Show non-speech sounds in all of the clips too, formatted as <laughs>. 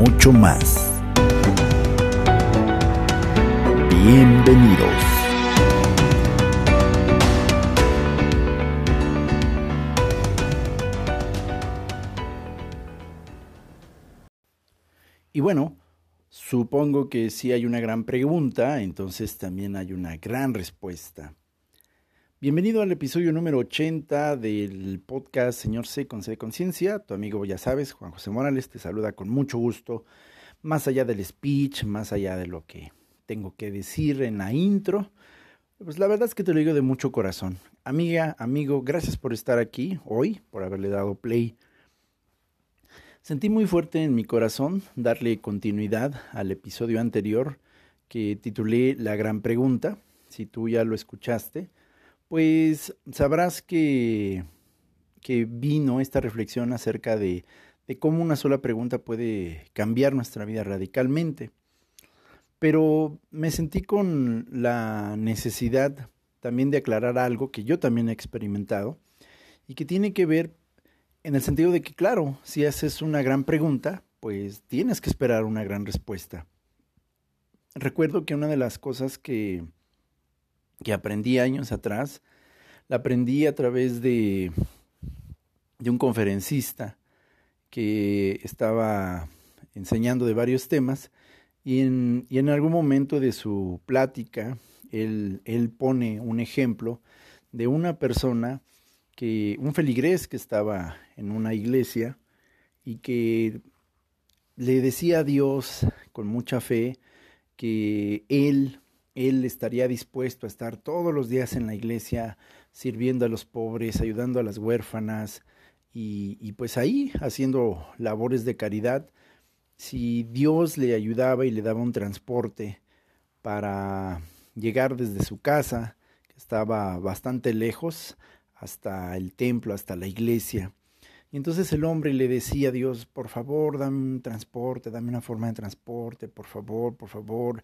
mucho más. Bienvenidos. Y bueno, supongo que si hay una gran pregunta, entonces también hay una gran respuesta. Bienvenido al episodio número 80 del podcast Señor C con C de Conciencia. Tu amigo, ya sabes, Juan José Morales, te saluda con mucho gusto. Más allá del speech, más allá de lo que tengo que decir en la intro, pues la verdad es que te lo digo de mucho corazón. Amiga, amigo, gracias por estar aquí hoy, por haberle dado play. Sentí muy fuerte en mi corazón darle continuidad al episodio anterior que titulé La gran pregunta. Si tú ya lo escuchaste, pues sabrás que, que vino esta reflexión acerca de, de cómo una sola pregunta puede cambiar nuestra vida radicalmente. Pero me sentí con la necesidad también de aclarar algo que yo también he experimentado y que tiene que ver en el sentido de que, claro, si haces una gran pregunta, pues tienes que esperar una gran respuesta. Recuerdo que una de las cosas que, que aprendí años atrás, la aprendí a través de, de un conferencista que estaba enseñando de varios temas y en, y en algún momento de su plática él, él pone un ejemplo de una persona que, un feligrés que estaba en una iglesia y que le decía a Dios con mucha fe que él él estaría dispuesto a estar todos los días en la iglesia sirviendo a los pobres, ayudando a las huérfanas y, y, pues ahí haciendo labores de caridad. Si Dios le ayudaba y le daba un transporte para llegar desde su casa, que estaba bastante lejos, hasta el templo, hasta la iglesia. Y entonces el hombre le decía a Dios, por favor, dame un transporte, dame una forma de transporte, por favor, por favor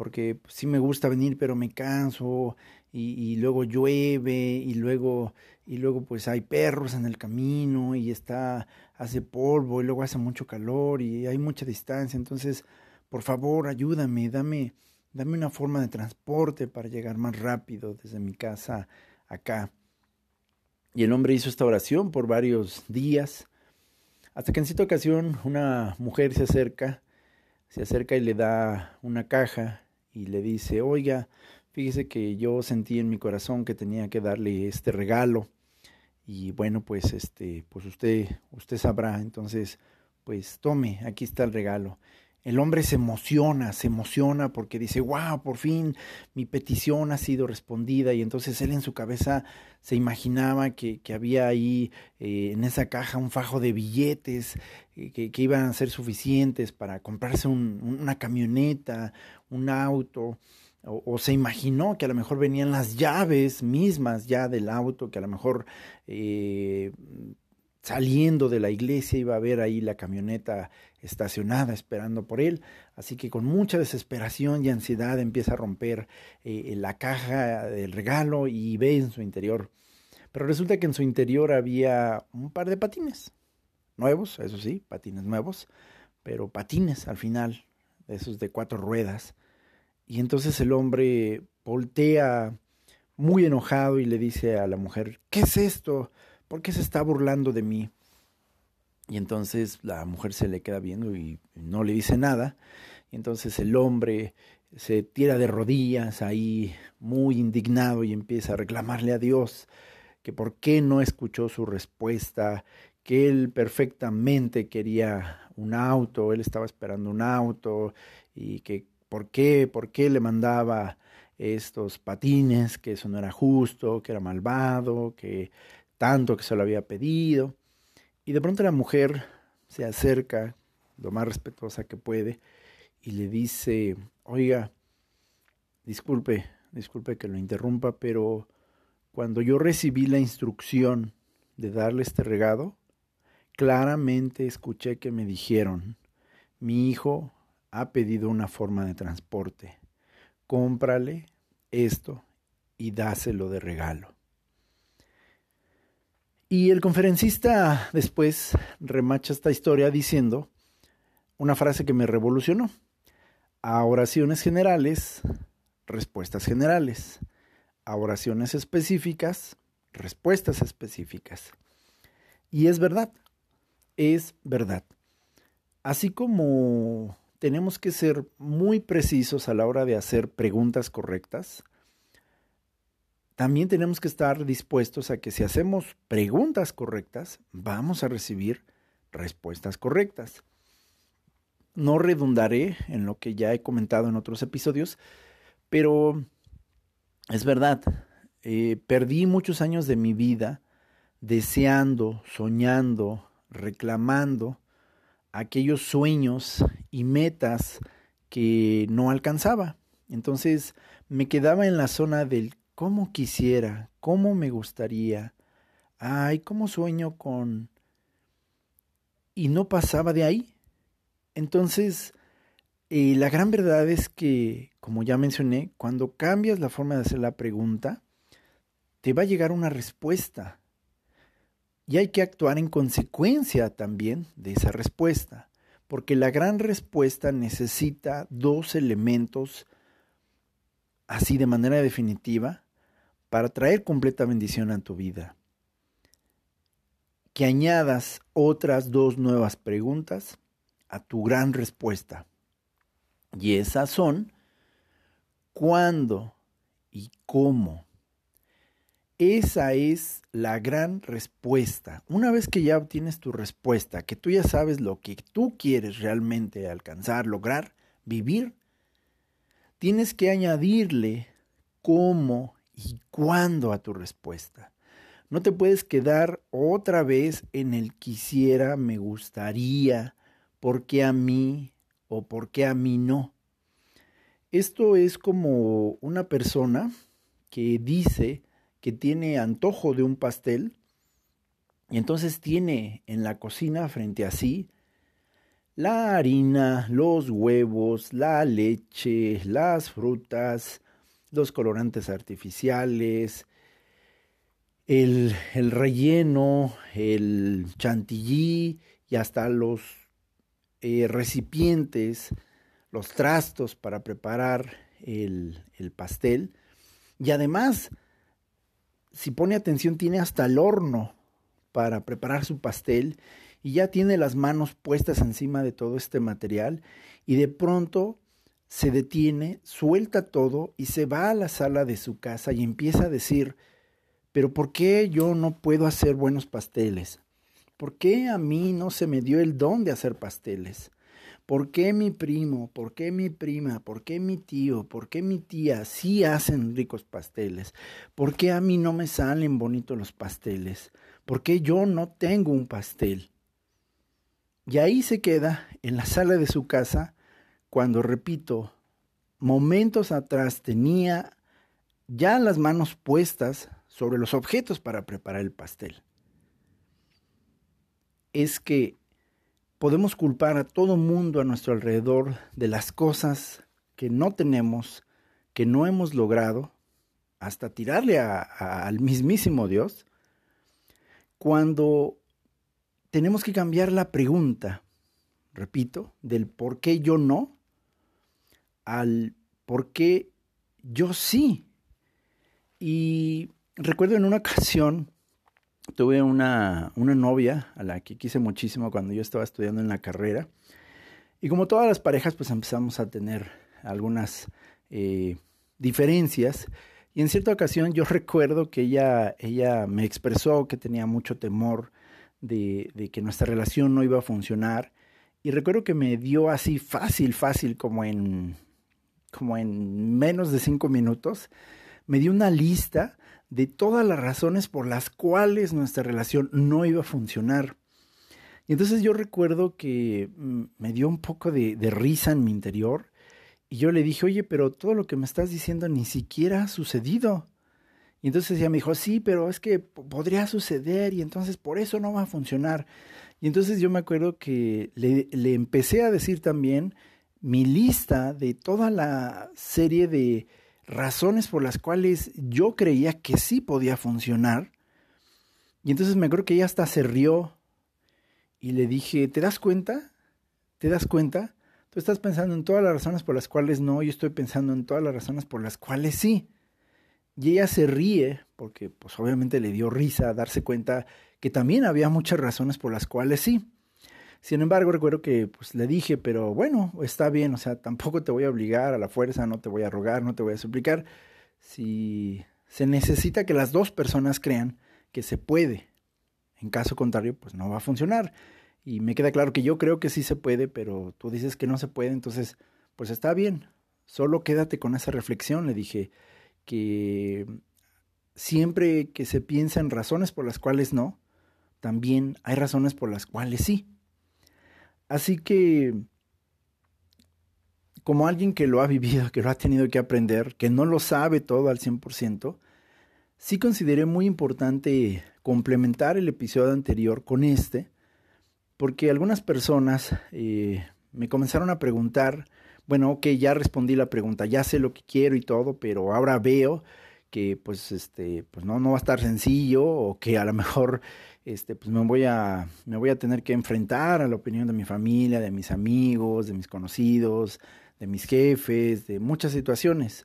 porque sí me gusta venir, pero me canso y, luego llueve y luego y luego pues hay perros en el camino y está hace polvo y luego hace mucho calor y hay mucha distancia, entonces por favor ayúdame, dame dame una forma de transporte para llegar más rápido desde mi casa acá. Y el hombre hizo esta oración por varios días, hasta que en cierta ocasión una mujer se acerca, se acerca y le da una caja y le dice, oiga, fíjese que yo sentí en mi corazón que tenía que darle este regalo y bueno, pues este, pues usted, usted sabrá, entonces, pues tome, aquí está el regalo. El hombre se emociona, se emociona porque dice, wow, por fin mi petición ha sido respondida y entonces él en su cabeza se imaginaba que, que había ahí eh, en esa caja un fajo de billetes eh, que, que, iban a ser suficientes para comprarse un, una camioneta, un auto, o, o, se imaginó que a lo mejor venían las llaves mismas ya del auto, que a lo mejor eh, saliendo de la iglesia iba a ver ahí la camioneta estacionada esperando por él, así que con mucha desesperación y ansiedad empieza a romper eh, la caja del regalo y ve en su interior. Pero resulta que en su interior había un par de patines, nuevos, eso sí, patines nuevos, pero patines al final, esos de cuatro ruedas. Y entonces el hombre voltea muy enojado y le dice a la mujer, ¿qué es esto? ¿Por qué se está burlando de mí? Y entonces la mujer se le queda viendo y no le dice nada. Y entonces el hombre se tira de rodillas ahí muy indignado y empieza a reclamarle a Dios que por qué no escuchó su respuesta, que él perfectamente quería un auto, él estaba esperando un auto y que por qué, por qué le mandaba estos patines, que eso no era justo, que era malvado, que tanto que se lo había pedido. Y de pronto la mujer se acerca lo más respetuosa que puede, y le dice, oiga, disculpe, disculpe que lo interrumpa, pero cuando yo recibí la instrucción de darle este regalo, claramente escuché que me dijeron, mi hijo ha pedido una forma de transporte, cómprale esto y dáselo de regalo. Y el conferencista después remacha esta historia diciendo una frase que me revolucionó. A oraciones generales, respuestas generales. A oraciones específicas, respuestas específicas. Y es verdad, es verdad. Así como tenemos que ser muy precisos a la hora de hacer preguntas correctas, también tenemos que estar dispuestos a que si hacemos preguntas correctas, vamos a recibir respuestas correctas. No redundaré en lo que ya he comentado en otros episodios, pero es verdad, eh, perdí muchos años de mi vida deseando, soñando, reclamando aquellos sueños y metas que no alcanzaba. Entonces me quedaba en la zona del cómo quisiera, cómo me gustaría, ay, cómo sueño con... Y no pasaba de ahí. Entonces, eh, la gran verdad es que, como ya mencioné, cuando cambias la forma de hacer la pregunta, te va a llegar una respuesta. Y hay que actuar en consecuencia también de esa respuesta, porque la gran respuesta necesita dos elementos así de manera definitiva para traer completa bendición a tu vida. Que añadas otras dos nuevas preguntas a tu gran respuesta. Y esas son, ¿cuándo y cómo? Esa es la gran respuesta. Una vez que ya obtienes tu respuesta, que tú ya sabes lo que tú quieres realmente alcanzar, lograr, vivir, tienes que añadirle cómo y cuándo a tu respuesta. No te puedes quedar otra vez en el quisiera, me gustaría, por qué a mí o por qué a mí no. Esto es como una persona que dice que tiene antojo de un pastel y entonces tiene en la cocina frente a sí la harina, los huevos, la leche, las frutas, los colorantes artificiales, el, relleno, el chantilly y hasta los eh, recipientes, los trastos para preparar el, el pastel. Y además, si pone atención, tiene hasta el horno para preparar su pastel y ya tiene las manos puestas encima de todo este material y de pronto se detiene, suelta todo y se va a la sala de su casa y empieza a decir, pero ¿por qué yo no puedo hacer buenos pasteles? ¿Por qué a mí no se me dio el don de hacer pasteles? ¿Por qué mi primo, por qué mi prima, por qué mi tío, por qué mi tía sí hacen ricos pasteles? ¿Por qué a mí no me salen bonitos los pasteles? ¿Por qué yo no tengo un pastel? Y ahí se queda en la sala de su casa cuando, repito, momentos atrás tenía ya las manos puestas sobre los objetos para preparar el pastel. Es que podemos culpar a todo mundo a nuestro alrededor de las cosas que no tenemos, que no hemos logrado, hasta tirarle al mismísimo Dios, cuando tenemos que cambiar la pregunta, repito, del por qué yo no al por qué yo sí. Y recuerdo en una <laughs> ocasión, tuve una, una novia a la que quise muchísimo cuando yo estaba estudiando en la carrera. Y como todas las parejas, pues empezamos a tener algunas eh, diferencias. Y en cierta ocasión yo <laughs> recuerdo que ella, ella me expresó que tenía mucho temor de, de, que nuestra relación no iba a funcionar. Y recuerdo que me dio así fácil, fácil, como en como en menos de cinco minutos, me dio una lista de todas las razones por las cuales nuestra relación no iba a funcionar. Y entonces yo recuerdo que mm, me dio un poco de, risa en mi interior y yo le dije, oye, pero todo lo que me estás diciendo ni siquiera ha sucedido. Y entonces ella me dijo, sí, pero es que podría suceder y entonces por eso no va a funcionar. Y entonces yo me acuerdo que le empecé a decir también mi lista de toda la serie de razones por las cuales yo creía que sí podía funcionar. Y entonces me acuerdo que ella hasta se rió y le dije, ¿te das cuenta? ¿Te das cuenta? Tú estás pensando en todas las razones por las cuales no, yo estoy pensando en todas las razones por las cuales sí. Y ella se ríe, porque pues obviamente le dio risa darse cuenta que también había muchas razones por las cuales sí. Sin embargo, recuerdo que pues le dije, pero bueno, está bien, o sea, tampoco te voy a obligar a la fuerza, no te voy a rogar, no te voy a suplicar. Si se necesita que las dos personas crean que se puede, en caso contrario, pues no va a funcionar. Y me queda claro que yo creo que sí se puede, pero tú dices que no se puede, entonces, pues está bien. Solo quédate con esa reflexión, le dije que siempre que se piensa en razones por las cuales no, también hay razones por las cuales sí. Así que, como alguien que lo ha vivido, que lo ha tenido que aprender, que no lo sabe todo al 100%, sí consideré muy importante complementar el episodio anterior con este, porque algunas personas eh, me comenzaron a preguntar bueno, ok, ya respondí la pregunta, ya sé lo que quiero y todo, pero ahora veo que pues este pues no no va a estar sencillo o que a lo mejor este pues me voy a me voy a tener que enfrentar a la opinión de mi familia, de mis amigos, de mis conocidos, de mis jefes, de muchas situaciones.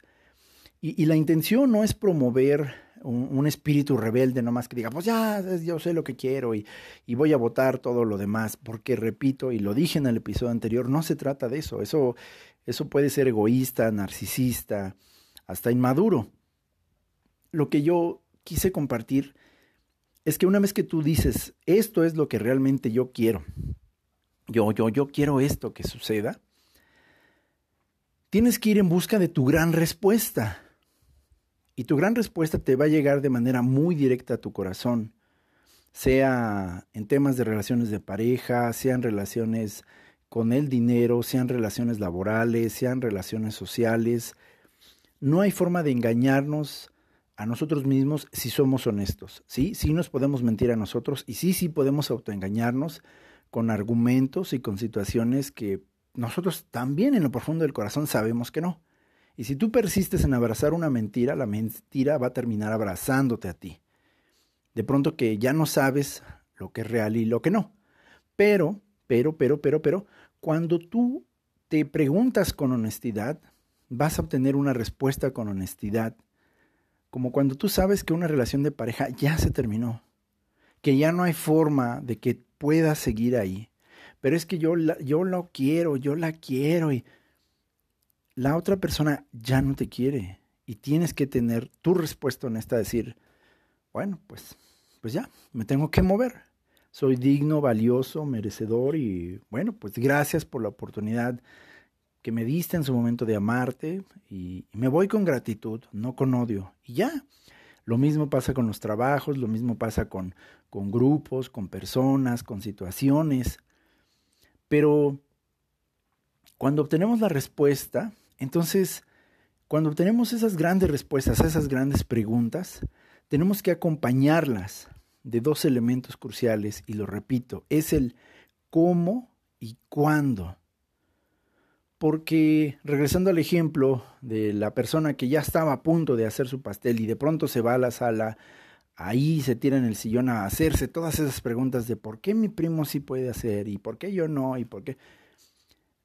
Y, la intención no es promover un, espíritu rebelde nomás que diga, pues ya, yo sé lo que quiero y, y voy a votar todo lo demás, porque repito, y lo dije en el episodio anterior, no se trata de eso, eso, eso puede ser egoísta, narcisista, hasta inmaduro. Lo que yo quise compartir es que una vez que tú dices, esto es lo que realmente yo quiero, yo, yo, yo quiero esto que suceda, tienes que ir en busca de tu gran respuesta. Y tu gran respuesta te va a llegar de manera muy directa a tu corazón, sea en temas de relaciones de pareja, sea en relaciones con el dinero, sean relaciones laborales, sean relaciones sociales. No hay forma de engañarnos a nosotros mismos si somos honestos. Sí, sí nos podemos mentir a nosotros y sí, sí podemos autoengañarnos con argumentos y con situaciones que nosotros también en lo profundo del corazón sabemos que no. Y si tú persistes en abrazar una mentira, la mentira va a terminar abrazándote a ti. De pronto que ya no sabes lo que es real y lo que no. Pero, pero, pero, pero, pero, cuando tú te preguntas con honestidad, vas a obtener una respuesta con honestidad. Como cuando tú sabes que una relación de pareja ya se terminó, que ya no hay forma de que pueda seguir ahí. Pero es que yo, la, yo lo quiero, yo la quiero y la otra persona ya no te quiere. Y tienes que tener tu respuesta honesta, decir, bueno, pues, pues ya, me tengo que mover soy digno, valioso, merecedor y bueno, pues gracias por la oportunidad que me diste en su momento de amarte y, me voy con gratitud, no con odio. Y ya, lo mismo pasa con los trabajos, lo mismo pasa con, con grupos, con personas, con situaciones. Pero cuando obtenemos la respuesta, entonces, cuando obtenemos esas grandes respuestas esas grandes preguntas, tenemos que acompañarlas de dos elementos cruciales, y lo repito, es el cómo y cuándo. Porque regresando al ejemplo de la persona que ya estaba a punto de hacer su pastel y de pronto se va a la sala, ahí se tira en el sillón a hacerse todas esas preguntas de por qué mi primo sí puede hacer y por qué yo no y por qué.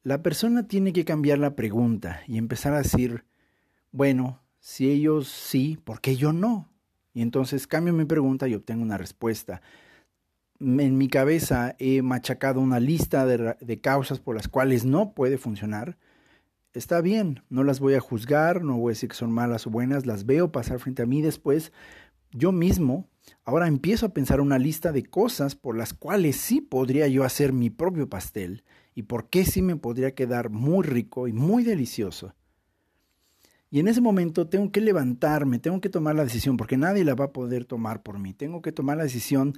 La persona tiene que cambiar la pregunta y empezar a decir, bueno, si ellos sí, ¿por qué yo no? Y entonces cambio mi pregunta y obtengo una respuesta. En mi cabeza he machacado una lista de, causas por las cuales no puede funcionar. Está bien, no las voy a juzgar, no voy a decir que son malas o buenas, las veo pasar frente a mí después. Yo mismo ahora empiezo a pensar una lista de cosas por las cuales sí podría yo hacer mi propio pastel y por qué sí me podría quedar muy rico y muy delicioso. Y en ese momento tengo que levantarme, tengo que tomar la decisión, porque nadie la va a poder tomar por mí. Tengo que tomar la decisión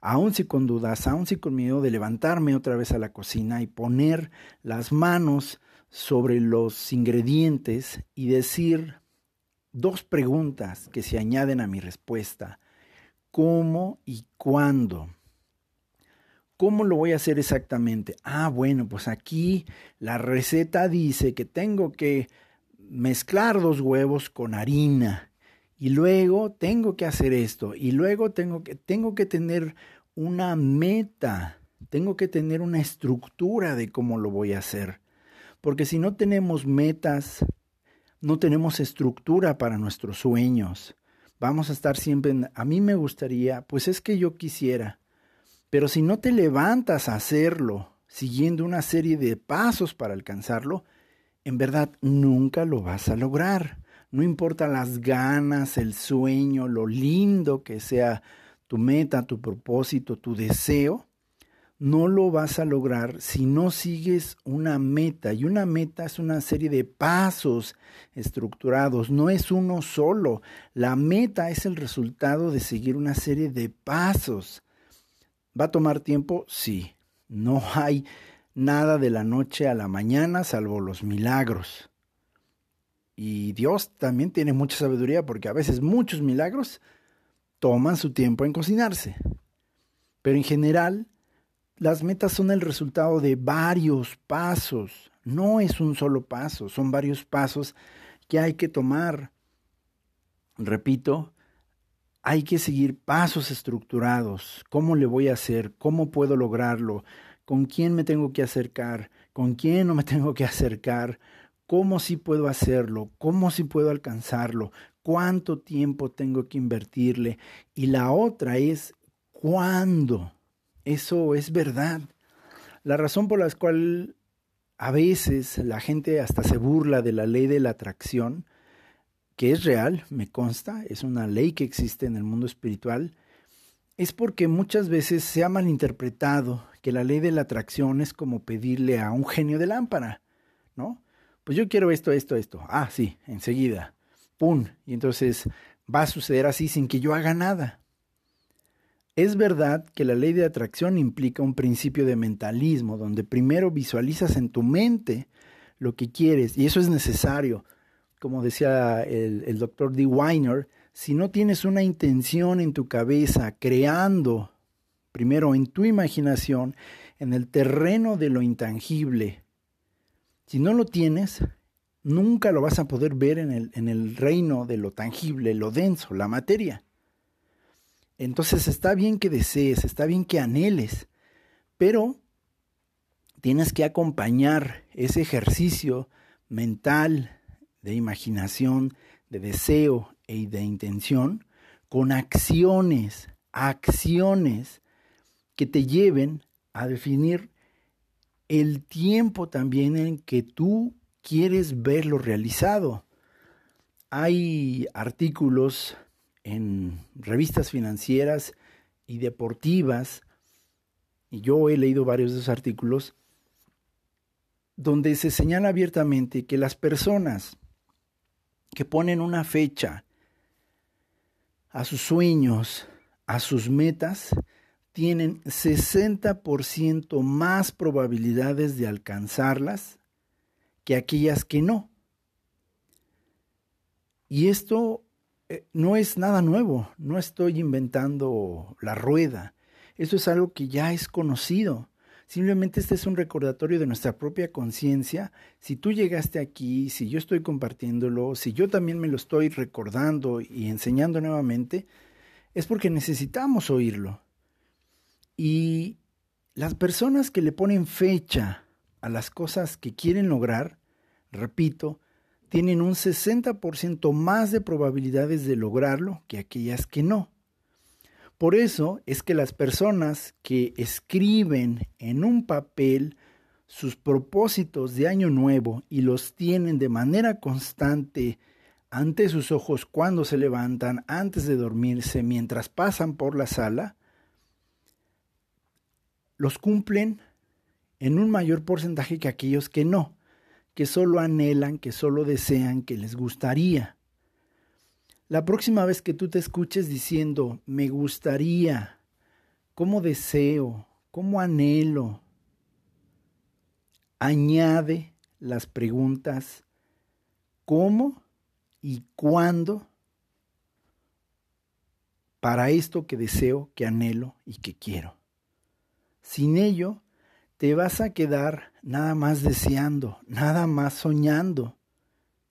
aún si con dudas, aún si con miedo de levantarme otra vez a la cocina y poner las manos sobre los ingredientes y decir dos preguntas que se añaden a mi respuesta. ¿Cómo y cuándo? ¿Cómo lo voy a hacer exactamente? Ah, bueno, pues aquí la receta dice que tengo que mezclar dos huevos con harina y luego tengo que hacer esto y luego tengo que, tengo que tener una meta, tengo que tener una estructura de cómo lo voy a hacer. Porque si no tenemos metas, no tenemos estructura para nuestros sueños. Vamos a estar siempre en, a mí me gustaría, pues es que yo quisiera. Pero si no te levantas a hacerlo, siguiendo una serie de pasos para alcanzarlo, en verdad nunca lo vas a lograr. No importa las ganas, el sueño, lo lindo que sea tu meta, tu propósito, tu deseo, no lo vas a lograr si no sigues una meta. Y una meta es una serie de pasos estructurados, no es uno solo. La meta es el resultado de seguir una serie de pasos. ¿Va a tomar tiempo? Sí. No hay nada de la noche a la mañana salvo los milagros. Y Dios también tiene mucha sabiduría porque a veces muchos milagros toman su tiempo en cocinarse. Pero en general, las metas son el resultado de varios pasos. No es un solo paso, son varios pasos que hay que tomar. Repito, hay que seguir pasos estructurados. ¿Cómo le voy a hacer? ¿Cómo puedo lograrlo? ¿Con quién me tengo que acercar? ¿Con quién no me <laughs> tengo que acercar? ¿Cómo sí puedo hacerlo? ¿Cómo sí puedo alcanzarlo? ¿Cuánto tiempo tengo que invertirle? Y la otra es ¿cuándo? Eso es verdad. La razón por la cual a veces la gente hasta se burla de la ley de la atracción, que es real, me consta, es una ley que existe en el mundo espiritual, es porque muchas veces se ha malinterpretado que la ley de la atracción es como pedirle a un genio de lámpara, ¿no? Pues yo quiero esto, esto, esto. Ah, sí, enseguida. ¡Pum! Y entonces va a suceder así sin que yo haga nada. Es verdad que la ley de atracción implica un principio de mentalismo, donde primero visualizas en tu mente lo que quieres, y eso es necesario. Como decía el, doctor D. Weiner, si no tienes una intención en tu cabeza creando, primero en tu imaginación, en el terreno de lo intangible, si no lo tienes, nunca lo vas a poder ver en el, en el reino de lo tangible, lo denso, la materia. Entonces está bien que desees, está bien que anheles, pero tienes que acompañar ese ejercicio mental, de imaginación, de deseo y de intención con acciones, acciones que te lleven a definir el tiempo también en que tú quieres verlo realizado. Hay artículos en revistas financieras y deportivas, y yo he leído varios de esos artículos, donde se señala abiertamente que las personas que ponen una fecha a sus sueños, a sus metas, tienen 60% más probabilidades de alcanzarlas que aquellas que no. Y esto eh, no es nada nuevo, no estoy inventando la rueda. Eso es algo que ya es conocido. Simplemente este es un recordatorio de nuestra propia conciencia. Si tú llegaste aquí, si yo estoy compartiéndolo, si yo también me lo estoy recordando y enseñando nuevamente, es porque necesitamos oírlo. Y las personas que le ponen fecha a las cosas que quieren lograr, repito, tienen un 60% más de probabilidades de lograrlo que aquellas que no. Por eso es que las personas que escriben en un papel sus propósitos de año nuevo y los tienen de manera constante ante sus ojos cuando se levantan, antes de dormirse, mientras pasan por la sala, los cumplen en un mayor porcentaje que aquellos que no que solo anhelan, que solo desean, que les gustaría. La próxima vez que tú te escuches diciendo me gustaría cómo deseo, cómo anhelo. Añade las preguntas cómo y cuándo para esto que deseo, que anhelo y que quiero. Sin ello, te vas a quedar nada más deseando, nada más soñando,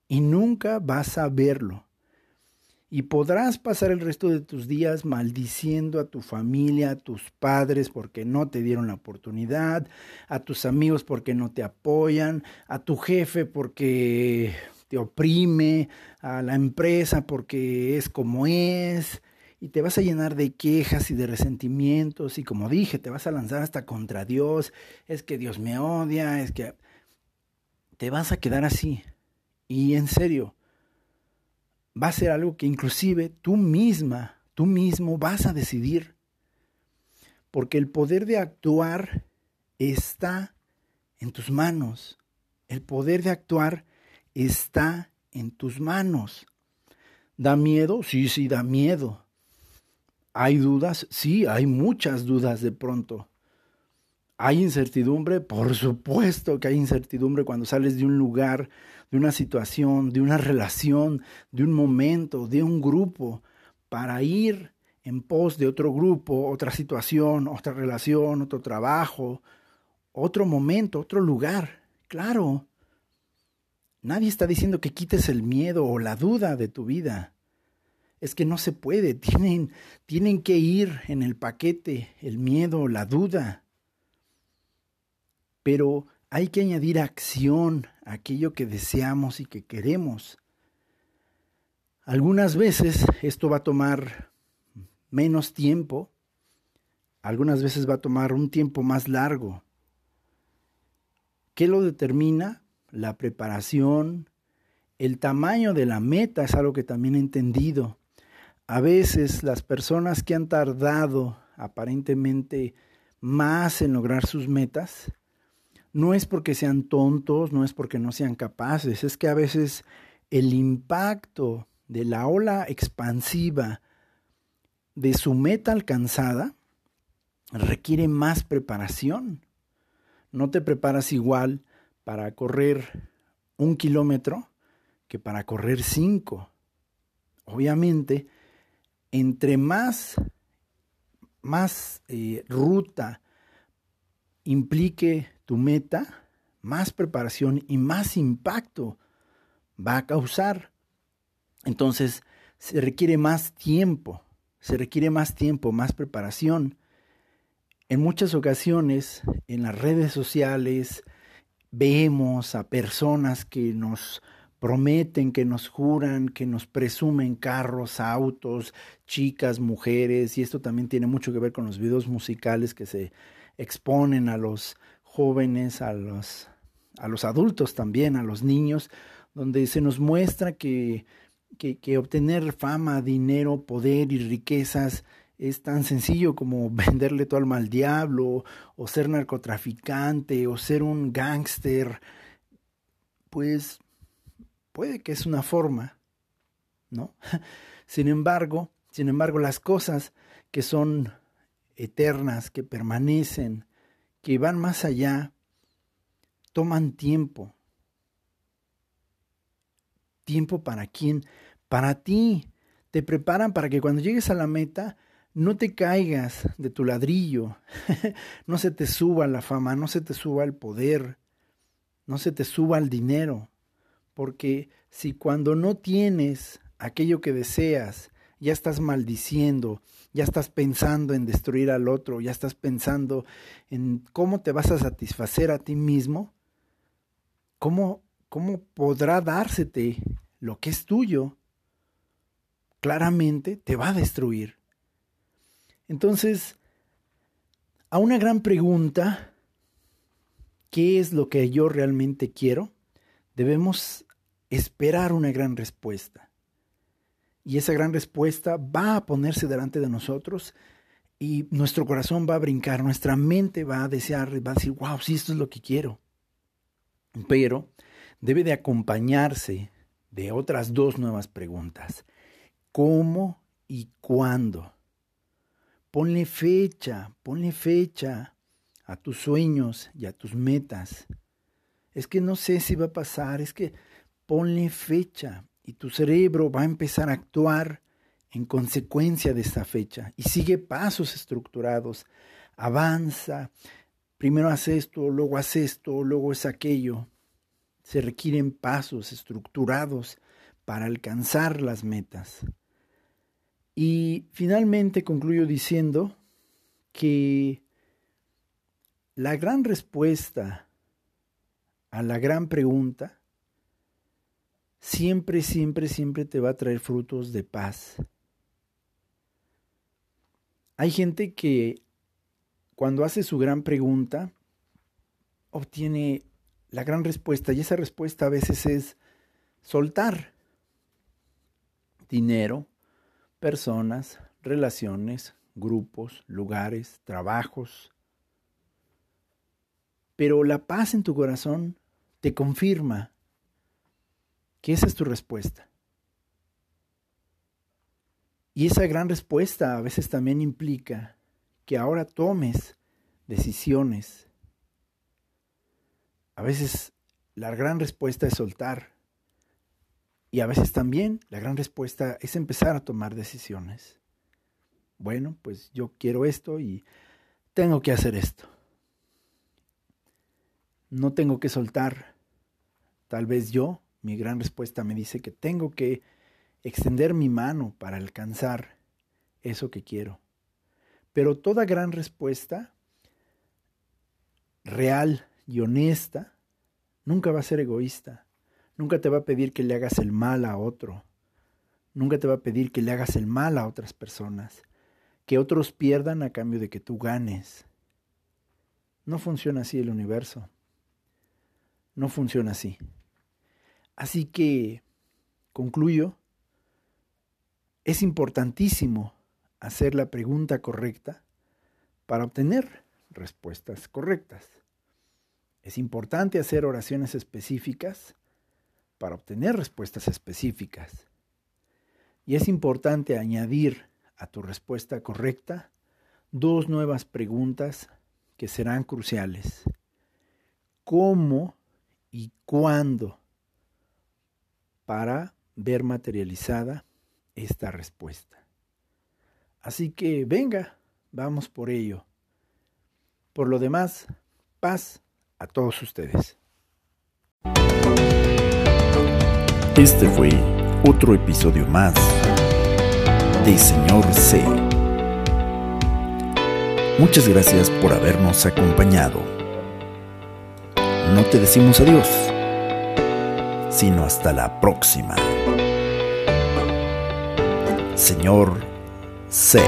y nunca vas a verlo. Y podrás pasar el resto de tus días maldiciendo a tu familia, a tus padres porque no te dieron la oportunidad, a tus amigos porque no te apoyan, a tu jefe porque te oprime, a la empresa porque es como es, y te vas a llenar de quejas y de resentimientos y como dije, te vas a lanzar hasta contra Dios, es que Dios me odia, es que te vas a quedar así. Y en serio, va a ser algo que inclusive tú misma, tú mismo vas a decidir. Porque el poder de actuar está en tus manos. El poder de actuar está en tus manos. ¿Da miedo? Sí, sí, da miedo. ¿Hay dudas? Sí, hay muchas dudas de pronto. ¿Hay incertidumbre? Por supuesto que hay incertidumbre cuando sales de un lugar, de una situación, de una relación, de un momento, de un grupo, para ir en pos de otro grupo, otra situación, otra relación, otro trabajo, otro momento, otro lugar. Claro, nadie está diciendo que quites el miedo o la duda de tu vida es que no se puede, <laughs> tienen, tienen que ir en el paquete el miedo, la duda. Pero hay que añadir acción a aquello que deseamos y que queremos. Algunas veces esto va a tomar menos tiempo, algunas veces va a tomar un tiempo más largo. ¿Qué lo determina? La preparación, el tamaño de la meta es algo que también he entendido a veces las personas que han tardado aparentemente más en lograr sus metas, no es porque sean tontos, no es porque no sean capaces, es que a veces el impacto de la ola expansiva de su meta alcanzada requiere más preparación. No te preparas igual para correr un kilómetro que para correr cinco. Obviamente, entre más, más eh, ruta implique tu meta, más preparación y más impacto va a causar. Entonces, se requiere más tiempo, se requiere más tiempo, más preparación. En muchas ocasiones, en las redes sociales, vemos a personas que nos prometen, que nos juran, que nos presumen carros, autos, chicas, mujeres, y esto también tiene mucho que ver con los videos musicales que se exponen a los jóvenes, a los, a los adultos también, a los niños, donde se nos muestra que, que, que obtener fama, dinero, poder y riquezas es tan sencillo como <laughs> venderle tu alma al diablo, o ser narcotraficante, o ser un gángster, pues puede que es una forma, ¿no? <laughs> Sin embargo, sin embargo, las cosas que son eternas, que permanecen, que van más allá, toman tiempo. Tiempo para quién? Para ti. Te preparan para que cuando llegues a la meta no te caigas de tu ladrillo, <laughs> no se te suba la fama, no se te suba el poder, no se te suba el dinero. Porque si cuando no tienes aquello que deseas, ya estás maldiciendo, ya estás pensando en destruir al otro, ya estás pensando en cómo te vas a satisfacer a ti mismo, ¿cómo, cómo podrá dársete lo que es tuyo? Claramente te va a destruir. Entonces, a una gran pregunta, ¿qué es lo que yo realmente quiero? Debemos esperar una gran respuesta. Y esa gran respuesta va a ponerse delante de nosotros y nuestro corazón va a brincar, nuestra mente va a desear, va a decir, wow, sí, esto es lo que quiero. Pero debe de acompañarse de otras dos nuevas preguntas. ¿Cómo y cuándo? Ponle fecha, ponle fecha a tus sueños y a tus metas. Es que no sé si va a pasar, es que ponle fecha y tu cerebro va a empezar a actuar en consecuencia de esta fecha y sigue pasos estructurados, avanza, primero hace esto, luego hace esto, luego es aquello. Se requieren pasos estructurados para alcanzar las metas. Y finalmente concluyo diciendo que la gran respuesta a la gran pregunta siempre, siempre, siempre te va a traer frutos de paz. Hay gente que cuando hace su gran pregunta obtiene la gran respuesta y esa respuesta a veces es soltar dinero, personas, relaciones, grupos, lugares, trabajos. Pero la paz en tu corazón te confirma que esa es tu respuesta. Y esa gran respuesta a veces también implica que ahora tomes decisiones. A veces la gran respuesta es soltar. Y a veces también la gran respuesta es empezar a tomar decisiones. Bueno, pues yo quiero esto y tengo que hacer esto. No tengo que soltar. Tal vez yo, mi gran respuesta me dice que tengo que extender mi mano para alcanzar eso que quiero. Pero toda gran respuesta real y honesta nunca va a ser egoísta Nunca te va a pedir que le hagas el mal a otro. Nunca te va a pedir que le hagas el mal a otras personas. Que otros pierdan a cambio de que tú ganes. No funciona así el universo. No funciona así. Así que, concluyo, es importantísimo hacer la pregunta correcta para obtener respuestas correctas. Es importante hacer oraciones específicas para obtener respuestas específicas. Y es importante añadir a tu respuesta correcta dos nuevas preguntas que serán cruciales. ¿Cómo y cuándo para ver materializada esta respuesta? Así que venga, vamos por ello. Por lo demás, paz a todos ustedes. Este fue otro episodio más de Señor C. Muchas gracias por habernos acompañado. No te decimos adiós, sino hasta la próxima. Señor C.